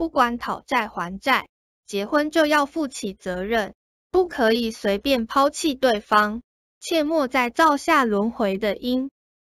不管讨债还债结婚就要负起责任不可以随便抛弃对方。切莫再造下轮回的因